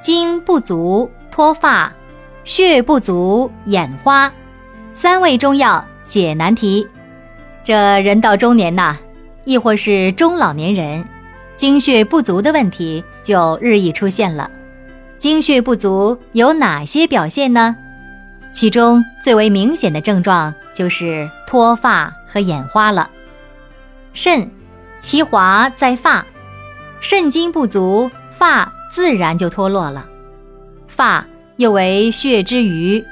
精不足脱发，血不足眼花，三味中药解难题。这人到中年呐，亦或是中老年人，精血不足的问题就日益出现了。精血不足有哪些表现呢？其中最为明显的症状就是脱发和眼花了。肾，其华在发。肾精不足，发自然就脱落了。发又为血之余，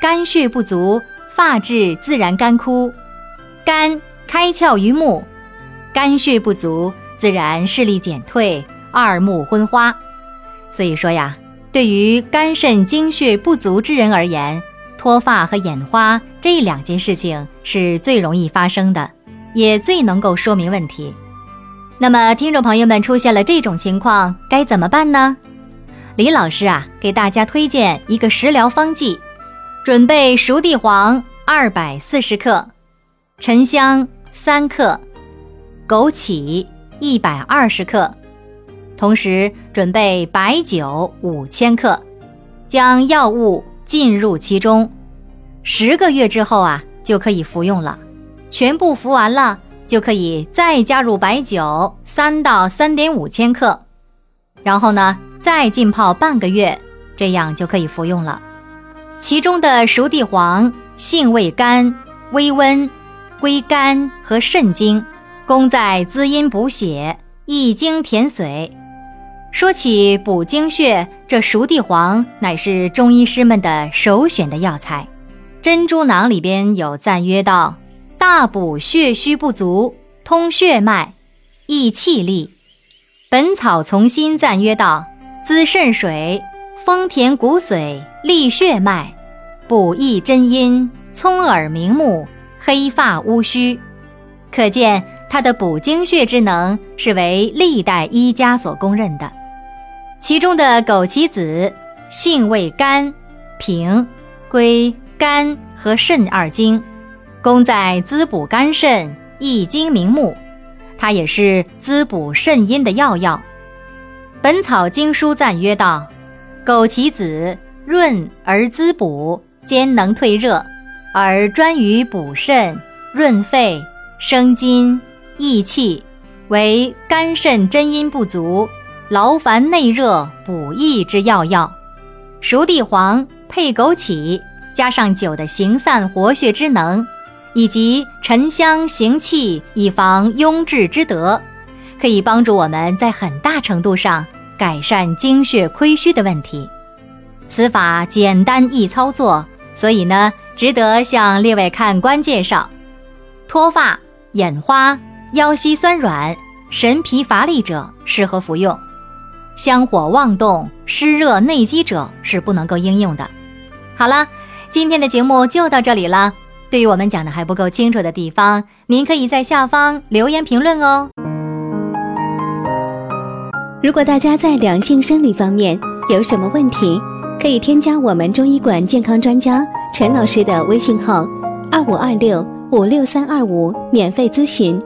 肝血不足，发质自然干枯。肝开窍于目，肝血不足，自然视力减退，二目昏花。所以说呀，对于肝肾精血不足之人而言，脱发和眼花这两件事情是最容易发生的，也最能够说明问题。那么，听众朋友们出现了这种情况，该怎么办呢？李老师啊，给大家推荐一个食疗方剂：准备熟地黄二百四十克，沉香三克，枸杞一百二十克，同时准备白酒五千克，将药物浸入其中，十个月之后啊，就可以服用了。全部服完了。就可以再加入白酒三到三点五千克，然后呢再浸泡半个月，这样就可以服用了。其中的熟地黄性味甘，微温，归肝和肾经，功在滋阴补血，益精填髓。说起补精血，这熟地黄乃是中医师们的首选的药材。珍珠囊里边有赞曰道。大补血虚不足，通血脉，益气力。本草从心赞曰道：滋肾水，丰填骨髓，利血脉，补益真阴，聪耳明目，黑发乌须。可见它的补精血之能是为历代医家所公认的。其中的枸杞子性味甘平，归肝和肾二经。功在滋补肝肾、益精明目，它也是滋补肾阴的要药。《本草经书》赞曰道：“枸杞子润而滋补，兼能退热，而专于补肾、润肺、生津、益气，为肝肾真阴不足、劳烦内热补益之要药。熟地黄配枸杞，加上酒的行散活血之能。”以及沉香行气，以防壅滞之德，可以帮助我们在很大程度上改善精血亏虚的问题。此法简单易操作，所以呢，值得向列位看官介绍。脱发、眼花、腰膝酸软、神疲乏力者适合服用；香火妄动、湿热内积者是不能够应用的。好了，今天的节目就到这里了。对于我们讲的还不够清楚的地方，您可以在下方留言评论哦。如果大家在两性生理方面有什么问题，可以添加我们中医馆健康专家陈老师的微信号：二五二六五六三二五，免费咨询。